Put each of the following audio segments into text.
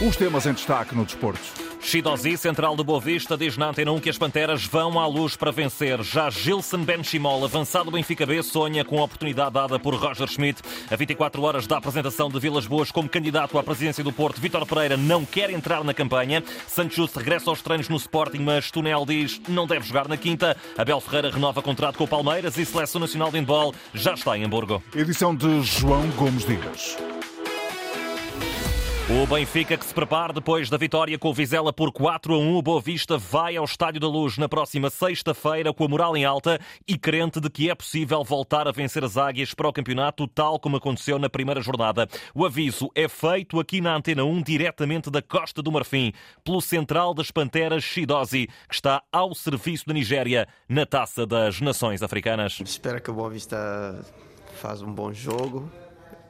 Os temas em destaque no desporto. Chidozi, central do Boa Vista, diz na Antena 1 que as Panteras vão à luz para vencer. Já Gilson Benchimol, avançado do Benfica B, sonha com a oportunidade dada por Roger Schmidt. A 24 horas da apresentação de Vilas Boas como candidato à presidência do Porto, Vítor Pereira não quer entrar na campanha. Santos regressa aos treinos no Sporting, mas Tunel diz não deve jogar na quinta. Abel Ferreira renova contrato com o Palmeiras e Seleção Nacional de Handball já está em Hamburgo. Edição de João Gomes Dias. O Benfica que se prepara depois da vitória com o Vizela por 4 a 1. O Boa Vista vai ao Estádio da Luz na próxima sexta-feira com a moral em alta e crente de que é possível voltar a vencer as águias para o campeonato, tal como aconteceu na primeira jornada. O aviso é feito aqui na Antena 1, diretamente da Costa do Marfim, pelo central das Panteras Shidozi, que está ao serviço da Nigéria na Taça das Nações Africanas. Espero que o Boa Vista faz um bom jogo,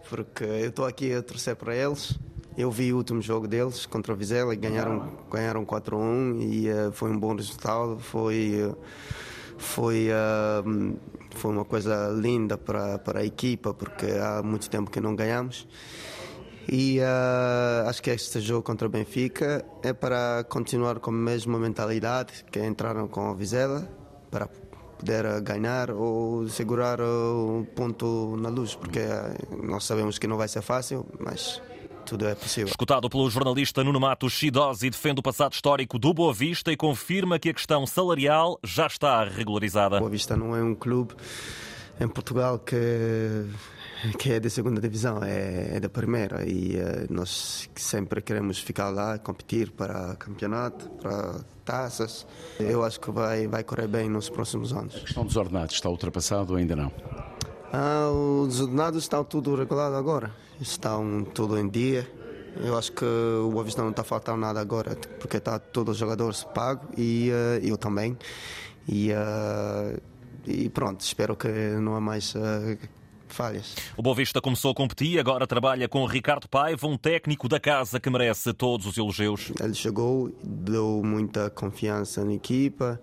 porque eu estou aqui a torcer para eles eu vi o último jogo deles contra o Vizela e ganharam, ganharam 4-1 e uh, foi um bom resultado. Foi, uh, foi, uh, foi uma coisa linda para, para a equipa, porque há muito tempo que não ganhamos. E acho que este jogo contra o Benfica é para continuar com a mesma mentalidade que entraram com o Vizela, para poder ganhar ou segurar o ponto na luz, porque nós sabemos que não vai ser fácil, mas tudo é possível. Escutado pelo jornalista Nuno Matos, Shidozi defende o passado histórico do Boa Vista e confirma que a questão salarial já está regularizada. Boa Vista não é um clube em Portugal que que é da segunda divisão, é, é da primeira e uh, nós sempre queremos ficar lá, competir para campeonato, para taças. Eu acho que vai, vai correr bem nos próximos anos. A questão dos ordenados está ultrapassado ou ainda não? Ah, os ordenados estão tudo regulado agora, estão tudo em dia. Eu acho que o Boa Vista não está faltando nada agora, porque está todos os jogadores pagos e uh, eu também. E, uh, e, pronto, espero que não há mais uh, falhas. O Boa Vista começou a competir agora trabalha com Ricardo Paiva, um técnico da casa que merece todos os elogios. Ele chegou, deu muita confiança na equipa.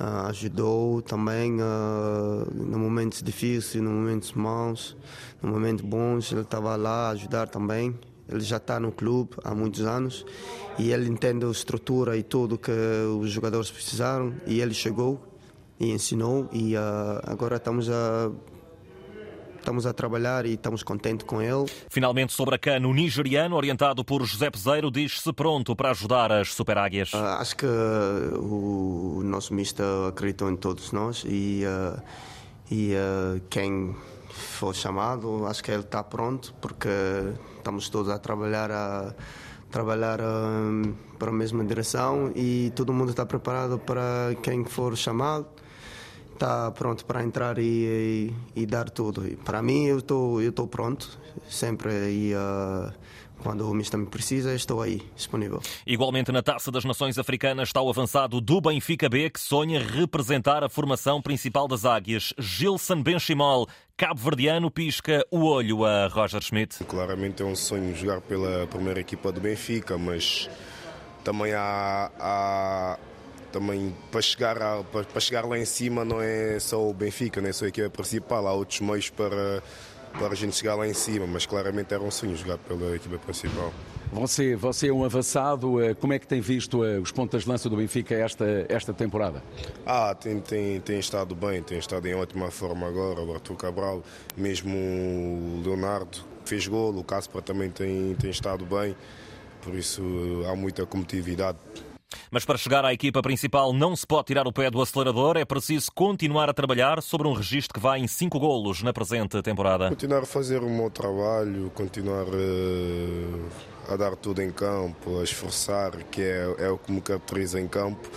Uh, ajudou também uh, no momentos difíceis, no momentos maus, no momentos bons, ele estava lá a ajudar também. Ele já está no clube há muitos anos e ele entende a estrutura e tudo que os jogadores precisaram e ele chegou e ensinou e uh, agora estamos a estamos a trabalhar e estamos contentes com ele. Finalmente, sobre a cana, o nigeriano, orientado por José Peseiro, diz-se pronto para ajudar as Super Águias. Uh, acho que o nosso mister acreditou em todos nós e, uh, e uh, quem for chamado, acho que ele está pronto, porque estamos todos a trabalhar a trabalhar para a mesma direção e todo mundo está preparado para quem for chamado está pronto para entrar e, e, e, dar tudo. E para mim, eu estou eu pronto, sempre. E, uh, quando o Mister me precisa, estou aí, disponível. Igualmente na Taça das Nações Africanas está o avançado do Benfica B, que sonha representar a formação principal das Águias. Gilson Benchimol, cabo-verdiano, pisca o olho a Roger Schmidt. Claramente é um sonho jogar pela primeira equipa do Benfica, mas também há, há também para chegar, a, para, para, chegar lá em cima não é só o Benfica, não é só a equipa principal, há outros meios para, para a gente chegar lá em cima, mas claramente era um sonho jogar pela equipa principal. Você, você é um avançado, eh, como é que tem visto eh, os pontas de lança do Benfica esta, esta temporada? Ah, tem, tem, tem estado bem, tem estado em ótima forma agora, o Arthur Cabral, mesmo o Leonardo fez gol, o Casper também tem, tem estado bem, por isso há muita competitividade mas para chegar à equipa principal não se pode tirar o pé do acelerador, é preciso continuar a trabalhar sobre um registro que vai em cinco golos na presente temporada. Continuar a fazer o meu trabalho, continuar a, eh, a dar tudo em campo, a esforçar, que é, é o que me caracteriza em campo.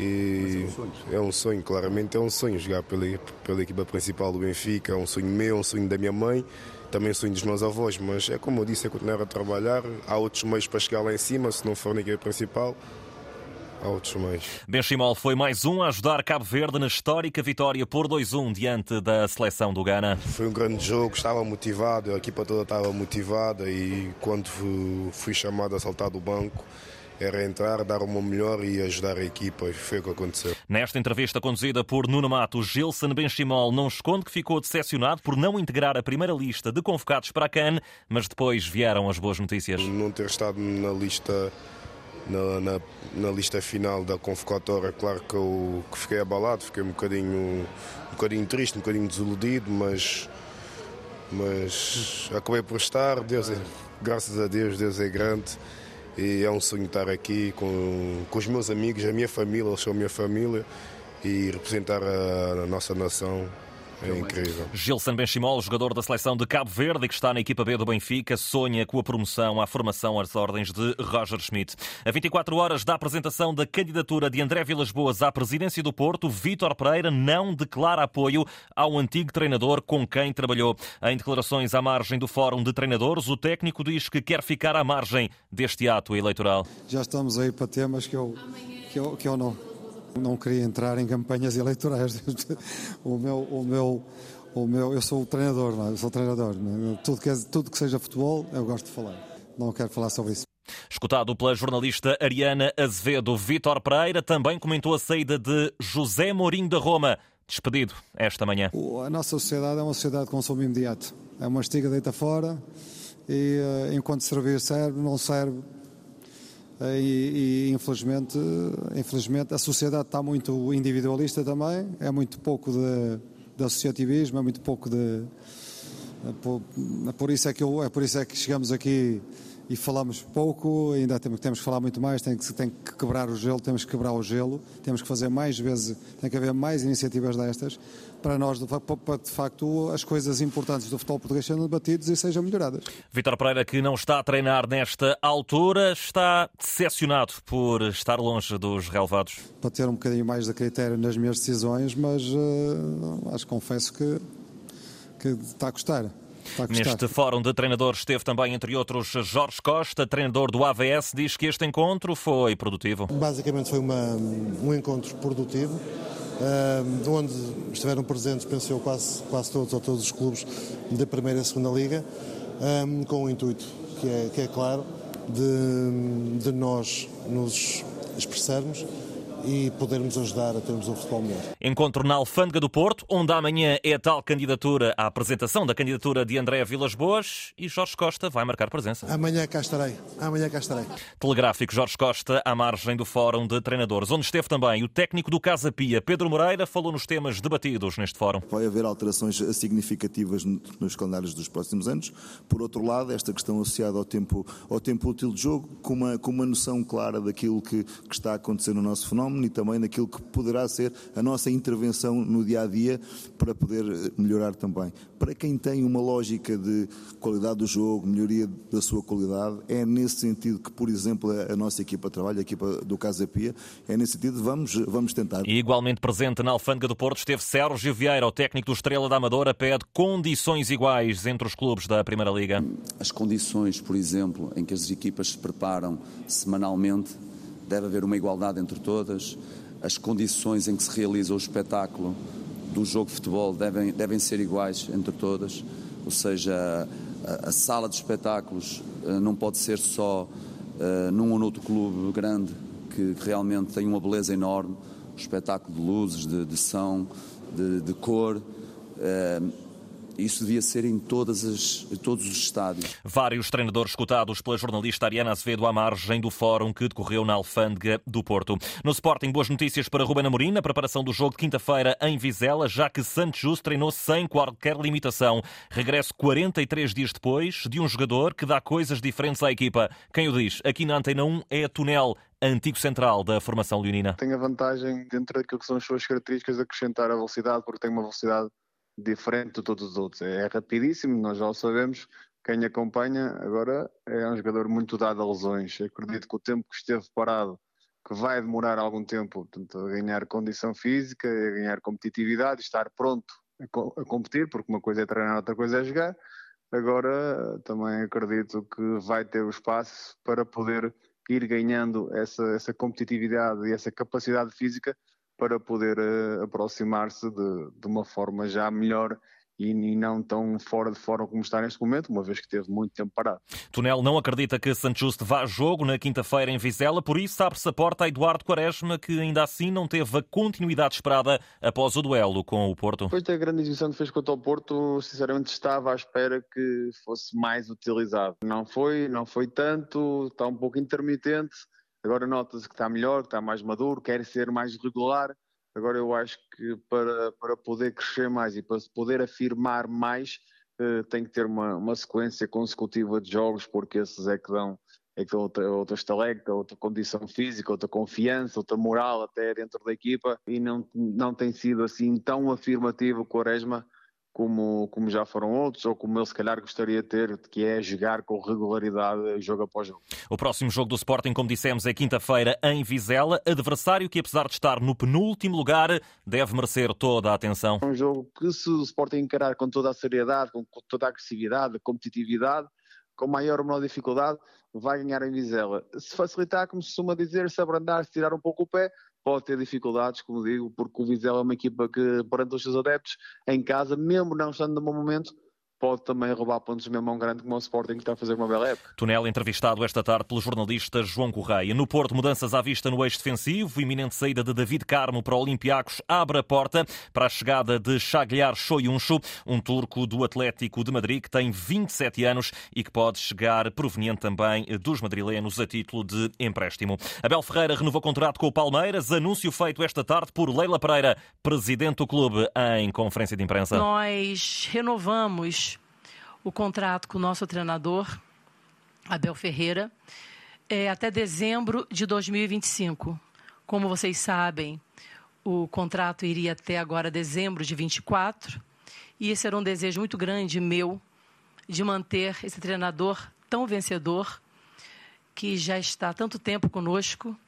E é um, sonho, claramente é um sonho jogar pela, pela equipa principal do Benfica, é um sonho meu, é um sonho da minha mãe, também um sonho dos meus avós, mas é como eu disse, é continuar a trabalhar, há outros meios para chegar lá em cima, se não for na equipa principal, há outros meios. Benchimol foi mais um a ajudar Cabo Verde na histórica vitória por 2-1 diante da seleção do Ghana. Foi um grande jogo, estava motivado, a equipa toda estava motivada e quando fui chamado a saltar do banco, era entrar, dar uma melhor e ajudar a equipa. E foi o que aconteceu. Nesta entrevista conduzida por Nuno Mato, Gilson Benchimol não esconde que ficou decepcionado por não integrar a primeira lista de convocados para a CAN, mas depois vieram as boas notícias. Não ter estado na lista na, na, na, lista final da convocatória, claro que eu que fiquei abalado, fiquei um bocadinho, um bocadinho triste, um bocadinho desiludido, mas, mas acabei por estar. Deus é, graças a Deus, Deus é grande e é um sonho estar aqui com, com os meus amigos, a minha família, eles são a minha família e representar a, a nossa nação é incrível. Gilson Benchimol, jogador da seleção de Cabo Verde e que está na equipa B do Benfica, sonha com a promoção à formação às ordens de Roger Schmidt. A 24 horas da apresentação da candidatura de André Vilas Boas à presidência do Porto, Vítor Pereira não declara apoio ao antigo treinador com quem trabalhou. Em declarações à margem do Fórum de Treinadores, o técnico diz que quer ficar à margem deste ato eleitoral. Já estamos aí para temas que eu, que eu, que eu não não queria entrar em campanhas eleitorais. o meu, o meu, o meu, eu sou o treinador, não é? eu sou treinador. É? Tudo, que, é, tudo que seja futebol, eu gosto de falar. Não quero falar sobre isso. Escutado pela jornalista Ariana Azevedo, Vítor Pereira também comentou a saída de José Mourinho da Roma, despedido esta manhã. A nossa sociedade é uma sociedade de consumo imediato. É uma estiga deita fora e eh, enquanto servir serve, não serve, e, e, infelizmente, infelizmente a sociedade está muito individualista também, é muito pouco de, de associativismo, é muito pouco de. É por, é por, isso é que eu, é por isso é que chegamos aqui e falamos pouco, ainda temos, temos que falar muito mais, tem que, tem que quebrar o gelo, temos que quebrar o gelo, temos que fazer mais vezes, tem que haver mais iniciativas destas para nós, para de facto, as coisas importantes do futebol português sejam debatidas e sejam melhoradas. Vítor Pereira, que não está a treinar nesta altura, está decepcionado por estar longe dos relevados. Para ter um bocadinho mais de critério nas minhas decisões, mas uh, acho que confesso que, que está a custar. Neste fórum de treinadores esteve também, entre outros, Jorge Costa, treinador do AVS, diz que este encontro foi produtivo. Basicamente foi uma, um encontro produtivo, uh, onde estiveram presentes, penso eu, quase, quase todos ou todos os clubes da Primeira e Segunda Liga, um, com o intuito, que é, que é claro, de, de nós nos expressarmos e podermos ajudar a termos um futebol melhor. Encontro na Alfândega do Porto, onde amanhã é a tal candidatura, a apresentação da candidatura de André Vilas Boas e Jorge Costa vai marcar presença. Amanhã cá estarei. Amanhã cá estarei. Telegráfico Jorge Costa à margem do Fórum de Treinadores, onde esteve também o técnico do Casa Pia, Pedro Moreira, falou nos temas debatidos neste fórum. Vai haver alterações significativas nos calendários dos próximos anos. Por outro lado, esta questão associada ao tempo, ao tempo útil de jogo, com uma, com uma noção clara daquilo que, que está a acontecer no nosso fenómeno fenómeno e também naquilo que poderá ser a nossa intervenção no dia a dia para poder eh, melhorar também. Para quem tem uma lógica de qualidade do jogo, melhoria da sua qualidade, é nesse sentido que, por exemplo, a nossa equipa trabalha, a equipa do Casa Pia, é nesse sentido vamos vamos tentar. E igualmente presente na Alfândega do Porto esteve Sérgio Vieira, o técnico do Estrela da Amadora, pede condições iguais entre os clubes da Primeira Liga. As condições, por exemplo, em que as equipas se preparam semanalmente deve haver uma igualdade entre todas, as condições em que se realiza o espetáculo do jogo de futebol devem, devem ser iguais entre todas, ou seja, a, a sala de espetáculos uh, não pode ser só uh, num ou noutro clube grande que, realmente tem uma beleza enorme, espetáculo de luzes, de, de som, de, de cor. Uh, isso devia ser em, todas as, em todos os estádios. Vários treinadores escutados pela jornalista Ariana Azevedo à margem do fórum que decorreu na Alfândega do Porto. No Sporting, boas notícias para Ruben Amorim na preparação do jogo de quinta-feira em Vizela, já que Santos Justo treinou sem qualquer limitação. Regresso 43 dias depois de um jogador que dá coisas diferentes à equipa. Quem o diz? Aqui na Antena 1 é a Tunel antigo central da formação leonina. Tem a vantagem, dentro daquilo que são as suas características, de acrescentar a velocidade, porque tem uma velocidade diferente de todos os outros. É rapidíssimo, nós já o sabemos. Quem acompanha agora é um jogador muito dado a lesões. acredito que o tempo que esteve parado, que vai demorar algum tempo portanto, a ganhar condição física, a ganhar competitividade, estar pronto a competir, porque uma coisa é treinar, outra coisa é jogar. Agora também acredito que vai ter o espaço para poder ir ganhando essa, essa competitividade e essa capacidade física para poder uh, aproximar-se de, de, uma forma já melhor e, não tão fora de forma como está neste momento, uma vez que teve muito tempo parado. Tunel não acredita que Santos Justo vá a jogo na quinta-feira em Vizela, por isso abre-se a porta a Eduardo Quaresma, que ainda assim não teve a continuidade esperada após o duelo com o Porto. Depois da grande exibição que fez contra o Porto, sinceramente estava à espera que fosse mais utilizado. Não foi, não foi tanto, está um pouco intermitente. Agora nota-se que está melhor, que está mais maduro, quer ser mais regular. Agora eu acho que para, para poder crescer mais e para se poder afirmar mais, uh, tem que ter uma, uma sequência consecutiva de jogos, porque esses é que dão é que outra, outra estalecta, outra condição física, outra confiança, outra moral até dentro da equipa e não, não tem sido assim tão afirmativo o Quaresma como, como já foram outros, ou como ele se calhar gostaria de ter, que é jogar com regularidade jogo após jogo. O próximo jogo do Sporting, como dissemos, é quinta-feira em Vizela, adversário que apesar de estar no penúltimo lugar, deve merecer toda a atenção. É um jogo que se o Sporting encarar com toda a seriedade, com toda a agressividade, competitividade, com maior ou menor dificuldade, vai ganhar em Vizela. Se facilitar, como se costuma dizer, se abrandar, se tirar um pouco o pé, pode ter dificuldades, como digo, porque o Vizela é uma equipa que, perante os seus adeptos, em casa, mesmo não estando no bom momento, pode também roubar pontos mesmo a um grande como o Sporting que está a fazer uma bela época. Tunel entrevistado esta tarde pelo jornalista João Correia. No Porto, mudanças à vista no eixo defensivo. Iminente saída de David Carmo para o Olympiacos abre a porta para a chegada de Chagliar Shoyunchu, um turco do Atlético de Madrid que tem 27 anos e que pode chegar proveniente também dos madrilenos a título de empréstimo. Abel Ferreira renovou contrato com o Palmeiras, anúncio feito esta tarde por Leila Pereira, presidente do clube, em conferência de imprensa. Nós renovamos o contrato com o nosso treinador, Abel Ferreira, é até dezembro de 2025. Como vocês sabem, o contrato iria até agora dezembro de 24, e esse era um desejo muito grande meu de manter esse treinador tão vencedor que já está há tanto tempo conosco.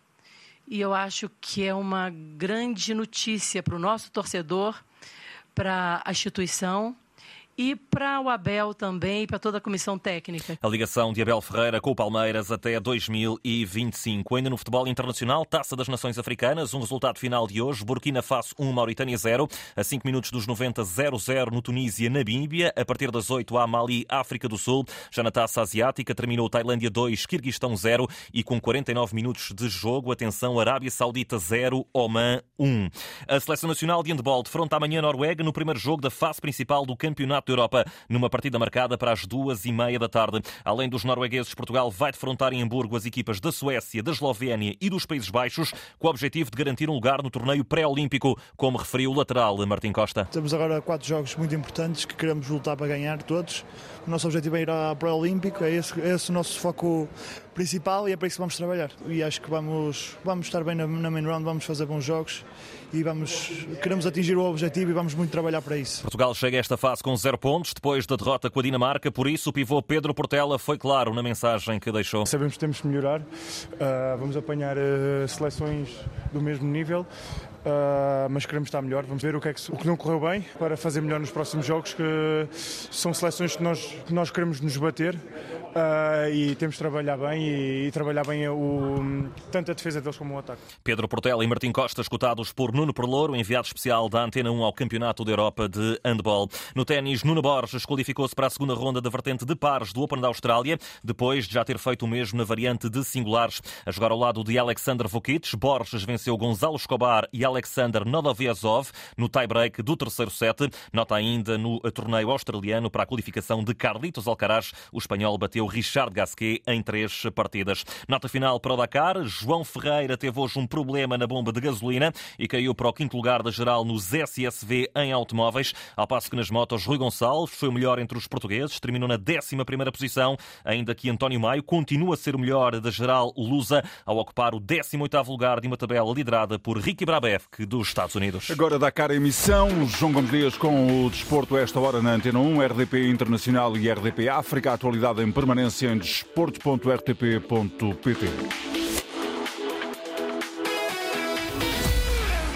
E eu acho que é uma grande notícia para o nosso torcedor, para a instituição e para o Abel também e para toda a comissão técnica. A ligação de Abel Ferreira com o Palmeiras até 2025. Ainda no futebol internacional, Taça das Nações Africanas, um resultado final de hoje, Burkina Faso 1, Mauritânia 0, a 5 minutos dos 90, 0-0 no Tunísia, Namíbia, a partir das 8 há Mali, África do Sul, já na Taça Asiática terminou Tailândia 2, Kirguistão 0 e com 49 minutos de jogo, atenção, Arábia Saudita 0, Oman 1. A Seleção Nacional de Handball defronta amanhã a Noruega no primeiro jogo da fase principal do Campeonato Campeonato da Europa, numa partida marcada para as duas e meia da tarde. Além dos noruegueses, Portugal vai defrontar em Hamburgo as equipas da Suécia, da Eslovénia e dos Países Baixos, com o objetivo de garantir um lugar no torneio pré-olímpico, como referiu o lateral Martim Costa. Temos agora quatro jogos muito importantes que queremos lutar para ganhar todos. O nosso objetivo é ir ao pré-olímpico, é esse, é esse o nosso foco principal e é para isso que vamos trabalhar. E acho que vamos, vamos estar bem na, na main round, vamos fazer bons jogos e vamos, queremos atingir o objetivo e vamos muito trabalhar para isso. Portugal chega a esta fase com zero pontos depois da derrota com a Dinamarca, por isso o pivô Pedro Portela foi claro na mensagem que deixou. Sabemos que temos de melhorar, uh, vamos apanhar uh, seleções do mesmo nível. Uh, mas queremos estar melhor. Vamos ver o que, é que, o que não correu bem para fazer melhor nos próximos jogos, que são seleções que nós, que nós queremos nos bater. Uh, e temos de trabalhar bem e, e trabalhar bem o, tanto a defesa deles como o ataque. Pedro Portela e Martim Costa, escutados por Nuno Perlouro, enviado especial da Antena 1 ao Campeonato da Europa de Handball. No ténis, Nuno Borges qualificou-se para a segunda ronda da vertente de pares do Open da Austrália, depois de já ter feito o mesmo na variante de singulares. A jogar ao lado de Alexander Vukic, Borges venceu Gonzalo Escobar e Alexander Nodoviazov no tie-break do terceiro set. Nota ainda no torneio australiano para a qualificação de Carlitos Alcaraz. O espanhol bateu Richard Gasquet em três partidas. Nota final para o Dakar. João Ferreira teve hoje um problema na bomba de gasolina e caiu para o quinto lugar da geral nos SSV em automóveis, ao passo que nas motos Rui Gonçalves foi o melhor entre os portugueses, terminou na 11 primeira posição, ainda que António Maio continua a ser o melhor da geral Lusa, ao ocupar o 18º lugar de uma tabela liderada por Ricky Brabeck, dos Estados Unidos. Agora Dakar emissão, João Gomes Dias com o desporto esta hora na Antena 1, RDP Internacional e RDP África, atualidade em permanência permanência em desporto.rtp.pt.